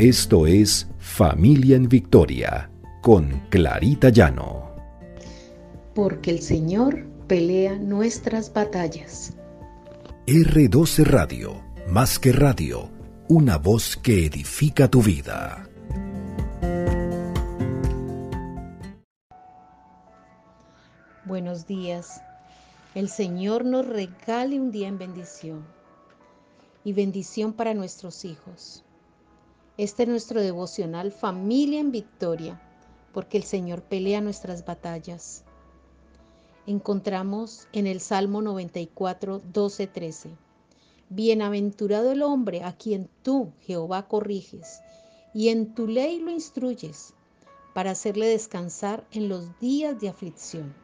Esto es Familia en Victoria con Clarita Llano. Porque el Señor pelea nuestras batallas. R12 Radio, más que radio, una voz que edifica tu vida. Buenos días. El Señor nos regale un día en bendición y bendición para nuestros hijos. Este es nuestro devocional Familia en Victoria, porque el Señor pelea nuestras batallas. Encontramos en el Salmo 94, 12, 13. Bienaventurado el hombre a quien tú, Jehová, corriges, y en tu ley lo instruyes, para hacerle descansar en los días de aflicción.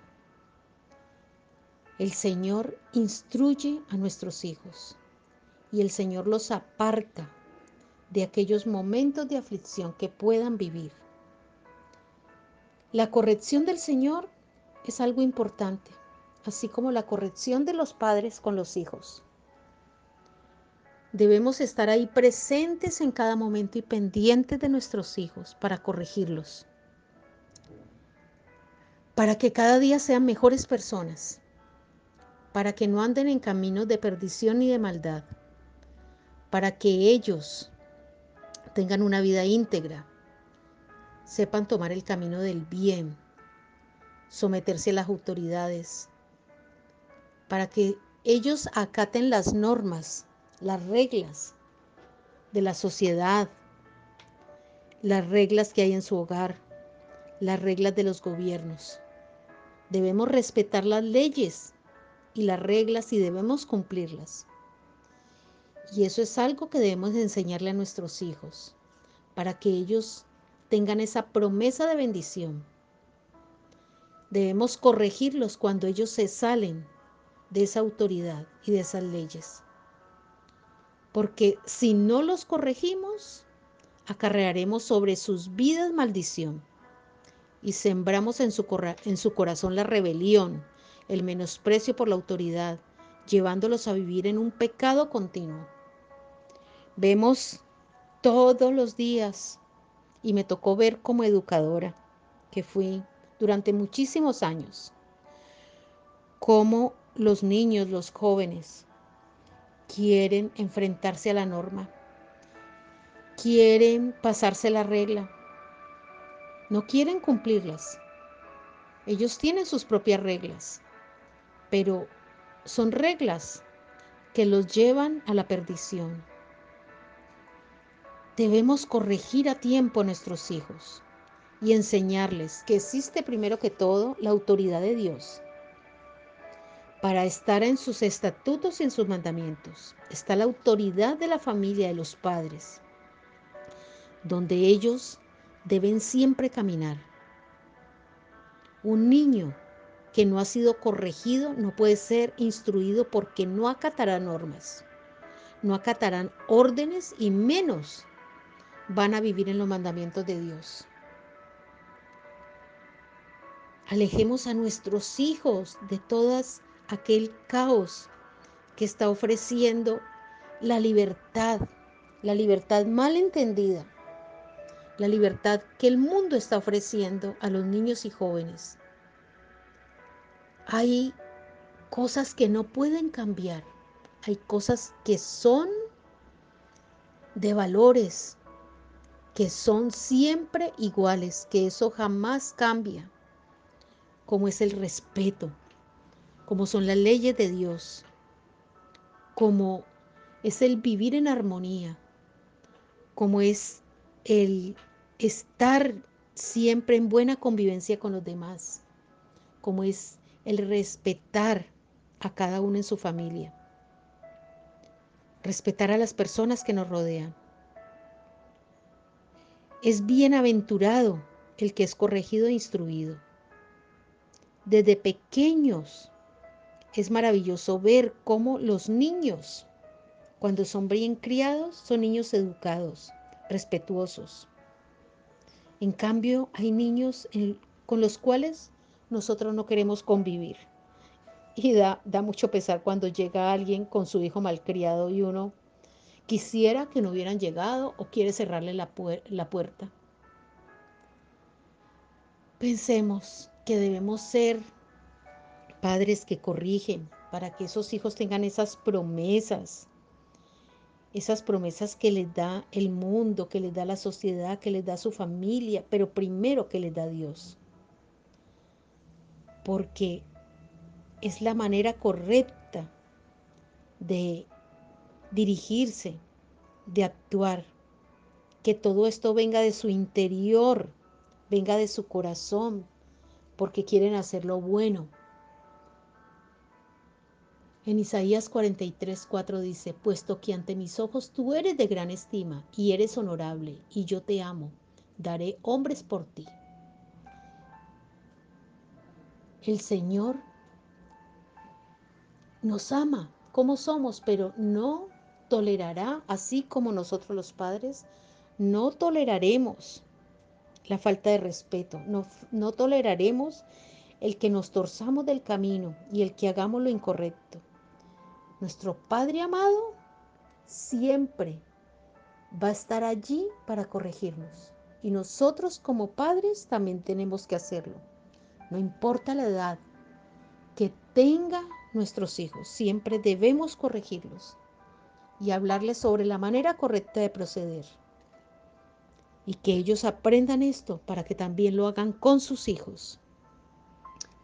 El Señor instruye a nuestros hijos y el Señor los aparta de aquellos momentos de aflicción que puedan vivir. La corrección del Señor es algo importante, así como la corrección de los padres con los hijos. Debemos estar ahí presentes en cada momento y pendientes de nuestros hijos para corregirlos, para que cada día sean mejores personas para que no anden en caminos de perdición ni de maldad, para que ellos tengan una vida íntegra, sepan tomar el camino del bien, someterse a las autoridades, para que ellos acaten las normas, las reglas de la sociedad, las reglas que hay en su hogar, las reglas de los gobiernos. Debemos respetar las leyes y las reglas y debemos cumplirlas. Y eso es algo que debemos enseñarle a nuestros hijos para que ellos tengan esa promesa de bendición. Debemos corregirlos cuando ellos se salen de esa autoridad y de esas leyes. Porque si no los corregimos, acarrearemos sobre sus vidas maldición y sembramos en su, en su corazón la rebelión, el menosprecio por la autoridad, llevándolos a vivir en un pecado continuo. Vemos todos los días, y me tocó ver como educadora, que fui durante muchísimos años, cómo los niños, los jóvenes, quieren enfrentarse a la norma, quieren pasarse la regla, no quieren cumplirlas. Ellos tienen sus propias reglas pero son reglas que los llevan a la perdición. Debemos corregir a tiempo a nuestros hijos y enseñarles que existe primero que todo la autoridad de Dios. Para estar en sus estatutos y en sus mandamientos está la autoridad de la familia de los padres, donde ellos deben siempre caminar. Un niño que no ha sido corregido no puede ser instruido porque no acatará normas, no acatarán órdenes y menos van a vivir en los mandamientos de Dios. Alejemos a nuestros hijos de todas aquel caos que está ofreciendo la libertad, la libertad mal entendida, la libertad que el mundo está ofreciendo a los niños y jóvenes hay cosas que no pueden cambiar, hay cosas que son de valores, que son siempre iguales, que eso jamás cambia, como es el respeto, como son las leyes de Dios, como es el vivir en armonía, como es el estar siempre en buena convivencia con los demás, como es el respetar a cada uno en su familia, respetar a las personas que nos rodean. Es bienaventurado el que es corregido e instruido. Desde pequeños es maravilloso ver cómo los niños, cuando son bien criados, son niños educados, respetuosos. En cambio, hay niños con los cuales nosotros no queremos convivir. Y da, da mucho pesar cuando llega alguien con su hijo malcriado y uno quisiera que no hubieran llegado o quiere cerrarle la, puerta. Pensemos que debemos ser padres que corrigen para que esos hijos tengan esas promesas, esas promesas que les da el mundo, que les da la sociedad, que les da su familia, pero primero que les da Dios. Porque es la manera correcta de dirigirse, de actuar. Que todo esto venga de su interior, venga de su corazón, porque quieren hacer lo bueno. En Isaías 43, 4 dice, puesto que ante mis ojos tú eres de gran estima y eres honorable, y yo te amo, daré hombres por ti. El Señor nos ama como somos, pero no tolerará, así como nosotros los padres, no toleraremos la falta de respeto, no, no toleraremos el que nos torzamos del camino y el que hagamos lo incorrecto. Nuestro Padre amado siempre va a estar allí para corregirnos. Y nosotros como padres también tenemos que hacerlo. No importa la edad que tenga nuestros hijos. Siempre debemos corregirlos y hablarles sobre la manera correcta de proceder. Y que ellos aprendan esto para que también lo hagan con sus hijos.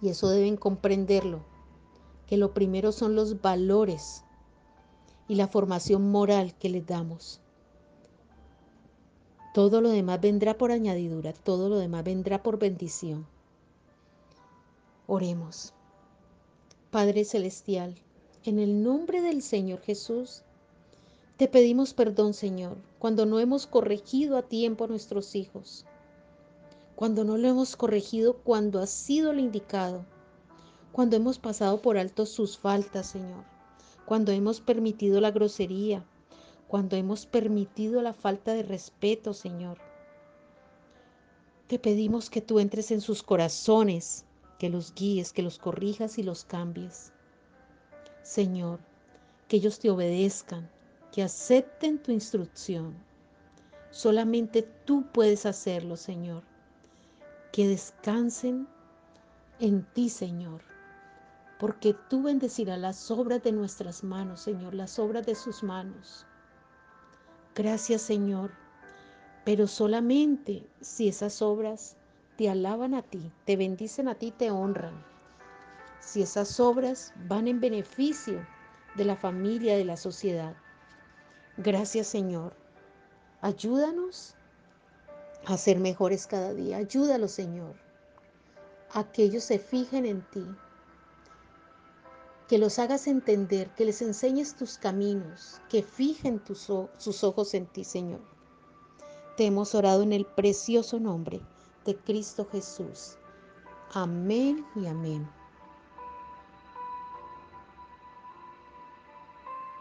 Y eso deben comprenderlo, que lo primero son los valores y la formación moral que les damos. Todo lo demás vendrá por añadidura, todo lo demás vendrá por bendición. Oremos. Padre Celestial, en el nombre del Señor Jesús, te pedimos perdón, Señor, cuando no hemos corregido a tiempo a nuestros hijos, cuando no lo hemos corregido cuando ha sido lo indicado, cuando hemos pasado por alto sus faltas, Señor, cuando hemos permitido la grosería, cuando hemos permitido la falta de respeto, Señor. Te pedimos que tú entres en sus corazones que los guíes, que los corrijas y los cambies. Señor, que ellos te obedezcan, que acepten tu instrucción. Solamente tú puedes hacerlo, Señor. Que descansen en ti, Señor. Porque tú bendecirás las obras de nuestras manos, Señor, las obras de sus manos. Gracias, Señor. Pero solamente si esas obras te alaban a ti, te bendicen a ti, te honran. Si esas obras van en beneficio de la familia, de la sociedad. Gracias Señor. Ayúdanos a ser mejores cada día. Ayúdalo Señor. A que ellos se fijen en ti. Que los hagas entender, que les enseñes tus caminos, que fijen tus, sus ojos en ti, Señor. Te hemos orado en el precioso nombre de Cristo Jesús. Amén y amén.